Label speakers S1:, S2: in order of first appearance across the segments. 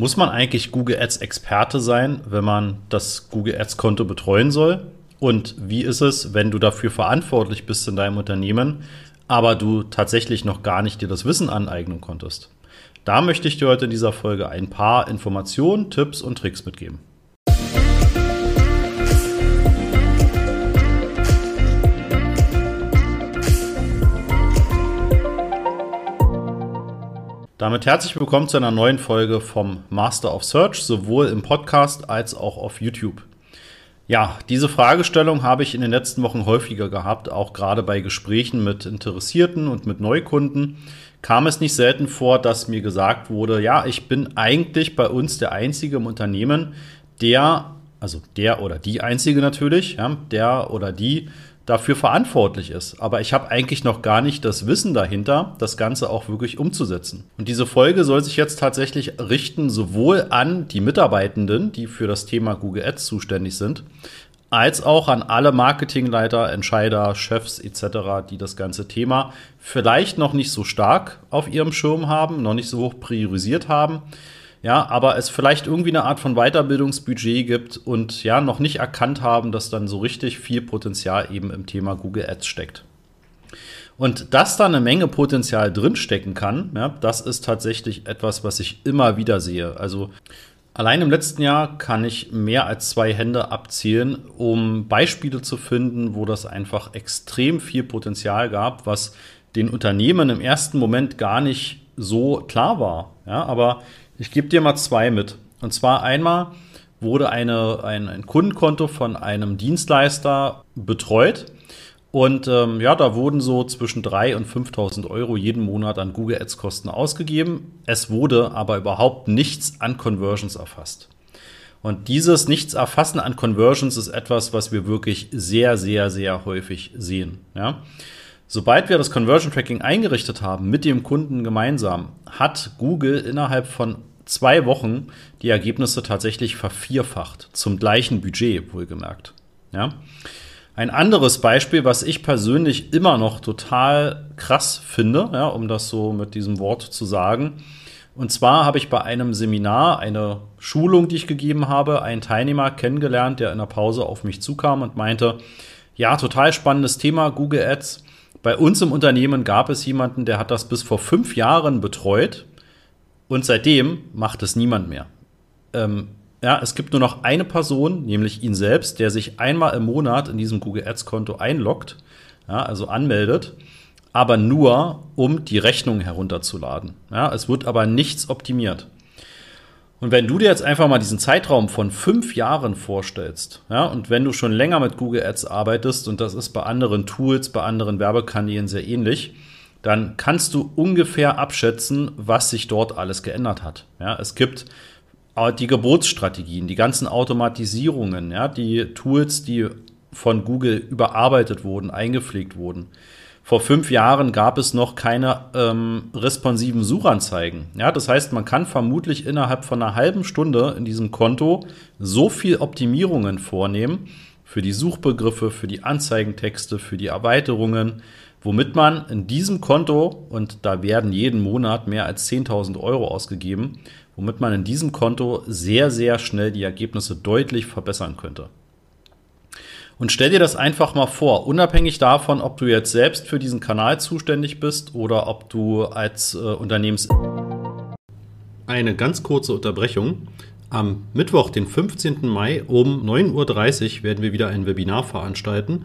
S1: Muss man eigentlich Google Ads Experte sein, wenn man das Google Ads Konto betreuen soll? Und wie ist es, wenn du dafür verantwortlich bist in deinem Unternehmen, aber du tatsächlich noch gar nicht dir das Wissen aneignen konntest? Da möchte ich dir heute in dieser Folge ein paar Informationen, Tipps und Tricks mitgeben. Damit herzlich willkommen zu einer neuen Folge vom Master of Search, sowohl im Podcast als auch auf YouTube. Ja, diese Fragestellung habe ich in den letzten Wochen häufiger gehabt, auch gerade bei Gesprächen mit Interessierten und mit Neukunden kam es nicht selten vor, dass mir gesagt wurde, ja, ich bin eigentlich bei uns der Einzige im Unternehmen, der, also der oder die Einzige natürlich, ja, der oder die dafür verantwortlich ist. Aber ich habe eigentlich noch gar nicht das Wissen dahinter, das Ganze auch wirklich umzusetzen. Und diese Folge soll sich jetzt tatsächlich richten sowohl an die Mitarbeitenden, die für das Thema Google Ads zuständig sind, als auch an alle Marketingleiter, Entscheider, Chefs etc., die das ganze Thema vielleicht noch nicht so stark auf ihrem Schirm haben, noch nicht so hoch priorisiert haben ja, aber es vielleicht irgendwie eine Art von Weiterbildungsbudget gibt und ja, noch nicht erkannt haben, dass dann so richtig viel Potenzial eben im Thema Google Ads steckt. Und dass da eine Menge Potenzial drinstecken kann, ja, das ist tatsächlich etwas, was ich immer wieder sehe. Also allein im letzten Jahr kann ich mehr als zwei Hände abzielen, um Beispiele zu finden, wo das einfach extrem viel Potenzial gab, was den Unternehmen im ersten Moment gar nicht so klar war. Ja, aber ich gebe dir mal zwei mit. Und zwar einmal wurde eine, ein, ein Kundenkonto von einem Dienstleister betreut. Und ähm, ja, da wurden so zwischen 3.000 und 5.000 Euro jeden Monat an Google Ads Kosten ausgegeben. Es wurde aber überhaupt nichts an Conversions erfasst. Und dieses Nichts erfassen an Conversions ist etwas, was wir wirklich sehr, sehr, sehr häufig sehen. Ja? Sobald wir das Conversion Tracking eingerichtet haben mit dem Kunden gemeinsam, hat Google innerhalb von zwei Wochen die Ergebnisse tatsächlich vervierfacht, zum gleichen Budget wohlgemerkt. Ja? Ein anderes Beispiel, was ich persönlich immer noch total krass finde, ja, um das so mit diesem Wort zu sagen. Und zwar habe ich bei einem Seminar, eine Schulung, die ich gegeben habe, einen Teilnehmer kennengelernt, der in der Pause auf mich zukam und meinte, ja, total spannendes Thema, Google Ads. Bei uns im Unternehmen gab es jemanden, der hat das bis vor fünf Jahren betreut und seitdem macht es niemand mehr. Ähm, ja, es gibt nur noch eine Person, nämlich ihn selbst, der sich einmal im Monat in diesem Google Ads Konto einloggt, ja, also anmeldet, aber nur, um die Rechnung herunterzuladen. Ja, es wird aber nichts optimiert. Und wenn du dir jetzt einfach mal diesen Zeitraum von fünf Jahren vorstellst, ja, und wenn du schon länger mit Google Ads arbeitest, und das ist bei anderen Tools, bei anderen Werbekanälen sehr ähnlich, dann kannst du ungefähr abschätzen, was sich dort alles geändert hat. Ja, es gibt die Geburtsstrategien, die ganzen Automatisierungen, ja, die Tools, die von Google überarbeitet wurden, eingepflegt wurden. Vor fünf Jahren gab es noch keine ähm, responsiven Suchanzeigen. Ja, das heißt, man kann vermutlich innerhalb von einer halben Stunde in diesem Konto so viel Optimierungen vornehmen für die Suchbegriffe, für die Anzeigentexte, für die Erweiterungen, womit man in diesem Konto, und da werden jeden Monat mehr als 10.000 Euro ausgegeben, womit man in diesem Konto sehr, sehr schnell die Ergebnisse deutlich verbessern könnte. Und stell dir das einfach mal vor, unabhängig davon, ob du jetzt selbst für diesen Kanal zuständig bist oder ob du als äh, Unternehmens... Eine ganz kurze Unterbrechung. Am Mittwoch, den 15. Mai um 9.30 Uhr werden wir wieder ein Webinar veranstalten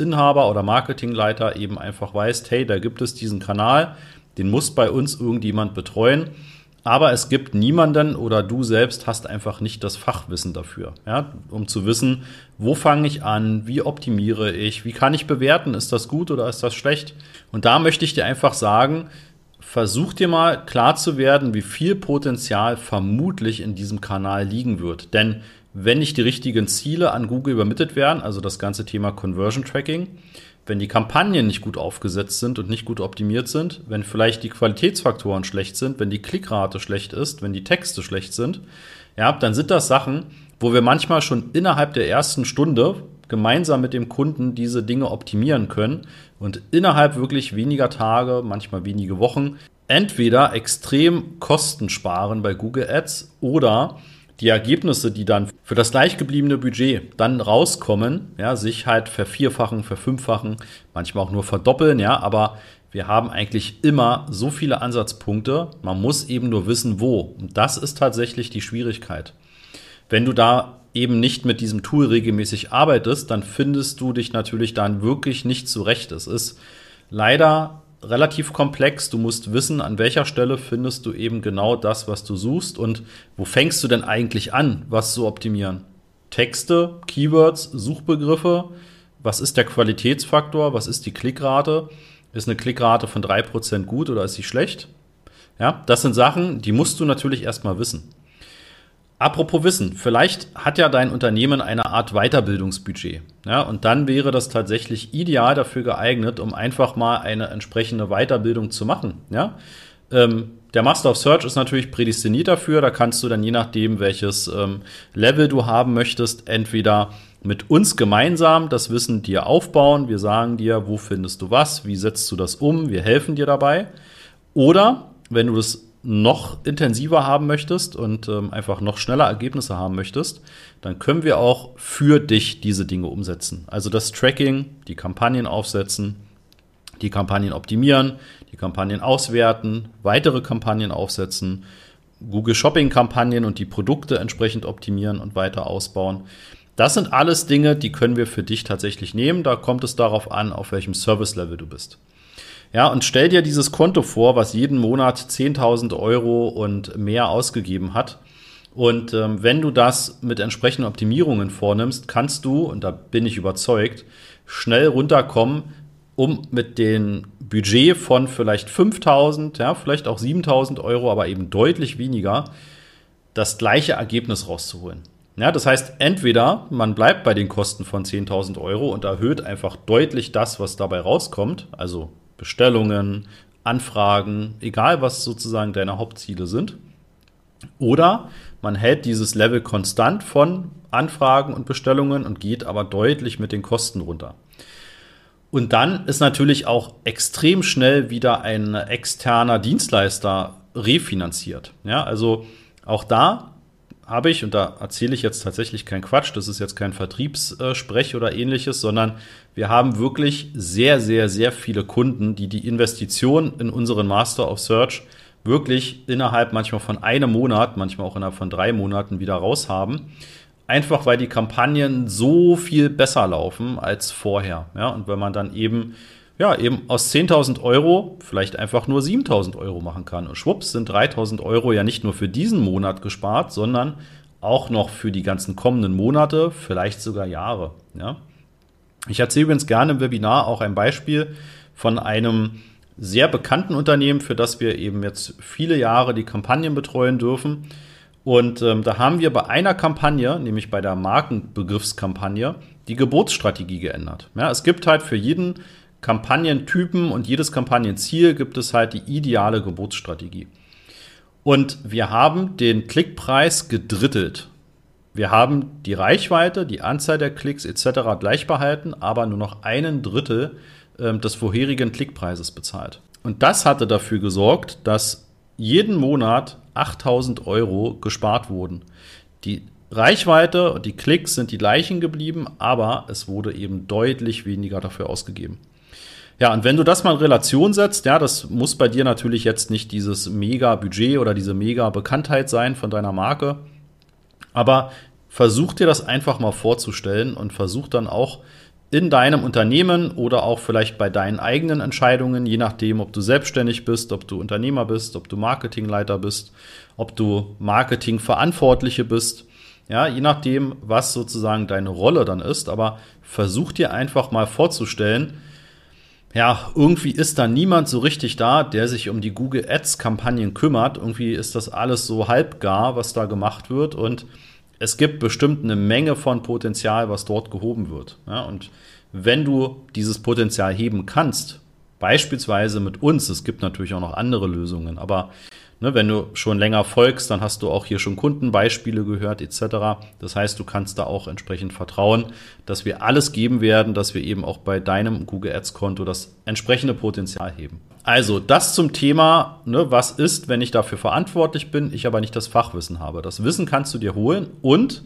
S1: Inhaber oder Marketingleiter eben einfach weißt, hey, da gibt es diesen Kanal, den muss bei uns irgendjemand betreuen. Aber es gibt niemanden oder du selbst hast einfach nicht das Fachwissen dafür, ja, um zu wissen, wo fange ich an, wie optimiere ich, wie kann ich bewerten, ist das gut oder ist das schlecht? Und da möchte ich dir einfach sagen, versuch dir mal klar zu werden, wie viel Potenzial vermutlich in diesem Kanal liegen wird. Denn wenn nicht die richtigen Ziele an Google übermittelt werden, also das ganze Thema Conversion Tracking, wenn die Kampagnen nicht gut aufgesetzt sind und nicht gut optimiert sind, wenn vielleicht die Qualitätsfaktoren schlecht sind, wenn die Klickrate schlecht ist, wenn die Texte schlecht sind, ja, dann sind das Sachen, wo wir manchmal schon innerhalb der ersten Stunde gemeinsam mit dem Kunden diese Dinge optimieren können und innerhalb wirklich weniger Tage, manchmal wenige Wochen, entweder extrem Kosten sparen bei Google Ads oder die Ergebnisse, die dann für das gleichgebliebene Budget dann rauskommen, ja, sich halt vervierfachen, verfünffachen, manchmal auch nur verdoppeln, ja, aber wir haben eigentlich immer so viele Ansatzpunkte, man muss eben nur wissen, wo. Und das ist tatsächlich die Schwierigkeit. Wenn du da eben nicht mit diesem Tool regelmäßig arbeitest, dann findest du dich natürlich dann wirklich nicht zurecht. Es ist leider relativ komplex. Du musst wissen, an welcher Stelle findest du eben genau das, was du suchst und wo fängst du denn eigentlich an, was zu optimieren. Texte, Keywords, Suchbegriffe. Was ist der Qualitätsfaktor? Was ist die Klickrate? Ist eine Klickrate von drei Prozent gut oder ist sie schlecht? Ja, das sind Sachen, die musst du natürlich erstmal wissen. Apropos Wissen, vielleicht hat ja dein Unternehmen eine Art Weiterbildungsbudget. Ja, und dann wäre das tatsächlich ideal dafür geeignet, um einfach mal eine entsprechende Weiterbildung zu machen. Ja, ähm, der Master of Search ist natürlich prädestiniert dafür. Da kannst du dann je nachdem, welches ähm, Level du haben möchtest, entweder mit uns gemeinsam das Wissen dir aufbauen. Wir sagen dir, wo findest du was, wie setzt du das um, wir helfen dir dabei. Oder wenn du das noch intensiver haben möchtest und ähm, einfach noch schneller Ergebnisse haben möchtest, dann können wir auch für dich diese Dinge umsetzen. Also das Tracking, die Kampagnen aufsetzen, die Kampagnen optimieren, die Kampagnen auswerten, weitere Kampagnen aufsetzen, Google Shopping Kampagnen und die Produkte entsprechend optimieren und weiter ausbauen. Das sind alles Dinge, die können wir für dich tatsächlich nehmen. Da kommt es darauf an, auf welchem Service Level du bist. Ja, und stell dir dieses Konto vor, was jeden Monat 10.000 Euro und mehr ausgegeben hat. Und ähm, wenn du das mit entsprechenden Optimierungen vornimmst, kannst du, und da bin ich überzeugt, schnell runterkommen, um mit dem Budget von vielleicht 5.000, ja, vielleicht auch 7.000 Euro, aber eben deutlich weniger, das gleiche Ergebnis rauszuholen. Ja, das heißt, entweder man bleibt bei den Kosten von 10.000 Euro und erhöht einfach deutlich das, was dabei rauskommt, also Bestellungen, Anfragen, egal was sozusagen deine Hauptziele sind. Oder man hält dieses Level konstant von Anfragen und Bestellungen und geht aber deutlich mit den Kosten runter. Und dann ist natürlich auch extrem schnell wieder ein externer Dienstleister refinanziert. Ja, also auch da habe ich, und da erzähle ich jetzt tatsächlich keinen Quatsch, das ist jetzt kein Vertriebssprech oder ähnliches, sondern wir haben wirklich sehr, sehr, sehr viele Kunden, die die Investition in unseren Master of Search wirklich innerhalb manchmal von einem Monat, manchmal auch innerhalb von drei Monaten wieder raushaben. Einfach weil die Kampagnen so viel besser laufen als vorher. Ja, und wenn man dann eben ja, eben aus 10.000 Euro vielleicht einfach nur 7.000 Euro machen kann. Und schwupps sind 3.000 Euro ja nicht nur für diesen Monat gespart, sondern auch noch für die ganzen kommenden Monate, vielleicht sogar Jahre. Ja. Ich erzähle übrigens gerne im Webinar auch ein Beispiel von einem sehr bekannten Unternehmen, für das wir eben jetzt viele Jahre die Kampagnen betreuen dürfen. Und ähm, da haben wir bei einer Kampagne, nämlich bei der Markenbegriffskampagne, die Geburtsstrategie geändert. Ja, es gibt halt für jeden Kampagnentypen und jedes Kampagnenziel gibt es halt die ideale Geburtsstrategie. Und wir haben den Klickpreis gedrittelt. Wir haben die Reichweite, die Anzahl der Klicks etc. gleich behalten, aber nur noch einen Drittel äh, des vorherigen Klickpreises bezahlt. Und das hatte dafür gesorgt, dass jeden Monat 8000 Euro gespart wurden. Die Reichweite und die Klicks sind die gleichen geblieben, aber es wurde eben deutlich weniger dafür ausgegeben. Ja, und wenn du das mal in Relation setzt, ja, das muss bei dir natürlich jetzt nicht dieses mega Budget oder diese mega Bekanntheit sein von deiner Marke, aber versuch dir das einfach mal vorzustellen und versuch dann auch in deinem Unternehmen oder auch vielleicht bei deinen eigenen Entscheidungen, je nachdem, ob du selbstständig bist, ob du Unternehmer bist, ob du Marketingleiter bist, ob du Marketingverantwortliche bist, ja, je nachdem, was sozusagen deine Rolle dann ist, aber versuch dir einfach mal vorzustellen, ja, irgendwie ist da niemand so richtig da, der sich um die Google Ads Kampagnen kümmert. Irgendwie ist das alles so halbgar, was da gemacht wird und es gibt bestimmt eine Menge von Potenzial, was dort gehoben wird. Ja, und wenn du dieses Potenzial heben kannst, beispielsweise mit uns, es gibt natürlich auch noch andere Lösungen, aber Ne, wenn du schon länger folgst, dann hast du auch hier schon Kundenbeispiele gehört etc. Das heißt, du kannst da auch entsprechend vertrauen, dass wir alles geben werden, dass wir eben auch bei deinem Google Ads Konto das entsprechende Potenzial heben. Also das zum Thema, ne, was ist, wenn ich dafür verantwortlich bin, ich aber nicht das Fachwissen habe. Das Wissen kannst du dir holen und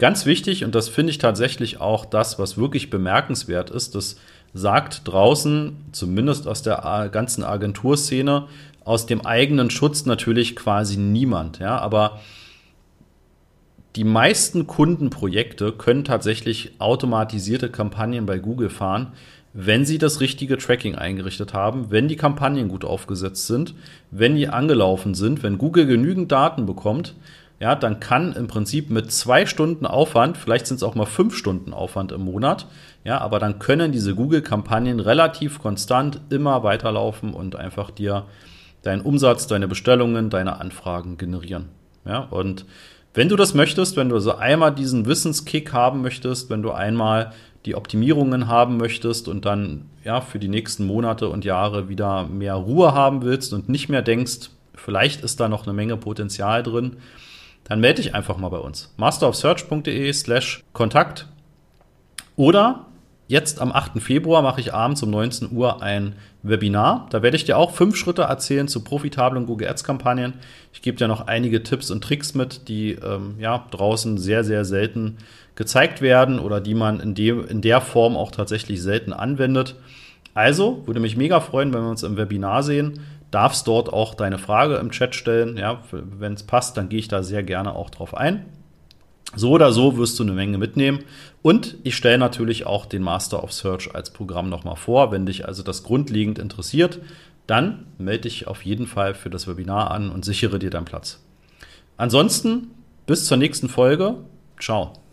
S1: ganz wichtig, und das finde ich tatsächlich auch das, was wirklich bemerkenswert ist, das sagt draußen, zumindest aus der ganzen Agenturszene, aus dem eigenen Schutz natürlich quasi niemand, ja, aber die meisten Kundenprojekte können tatsächlich automatisierte Kampagnen bei Google fahren, wenn sie das richtige Tracking eingerichtet haben, wenn die Kampagnen gut aufgesetzt sind, wenn die angelaufen sind, wenn Google genügend Daten bekommt, ja, dann kann im Prinzip mit zwei Stunden Aufwand, vielleicht sind es auch mal fünf Stunden Aufwand im Monat, ja, aber dann können diese Google-Kampagnen relativ konstant immer weiterlaufen und einfach dir deinen Umsatz, deine Bestellungen, deine Anfragen generieren. Ja, und wenn du das möchtest, wenn du so einmal diesen Wissenskick haben möchtest, wenn du einmal die Optimierungen haben möchtest und dann ja für die nächsten Monate und Jahre wieder mehr Ruhe haben willst und nicht mehr denkst, vielleicht ist da noch eine Menge Potenzial drin, dann melde dich einfach mal bei uns. masterofsearch.de slash Kontakt oder Jetzt am 8. Februar mache ich abends um 19 Uhr ein Webinar. Da werde ich dir auch fünf Schritte erzählen zu profitablen Google Ads Kampagnen. Ich gebe dir noch einige Tipps und Tricks mit, die ähm, ja draußen sehr, sehr selten gezeigt werden oder die man in, dem, in der Form auch tatsächlich selten anwendet. Also würde mich mega freuen, wenn wir uns im Webinar sehen. Darfst dort auch deine Frage im Chat stellen. Ja, wenn es passt, dann gehe ich da sehr gerne auch drauf ein. So oder so wirst du eine Menge mitnehmen. Und ich stelle natürlich auch den Master of Search als Programm nochmal vor. Wenn dich also das grundlegend interessiert, dann melde dich auf jeden Fall für das Webinar an und sichere dir deinen Platz. Ansonsten bis zur nächsten Folge. Ciao.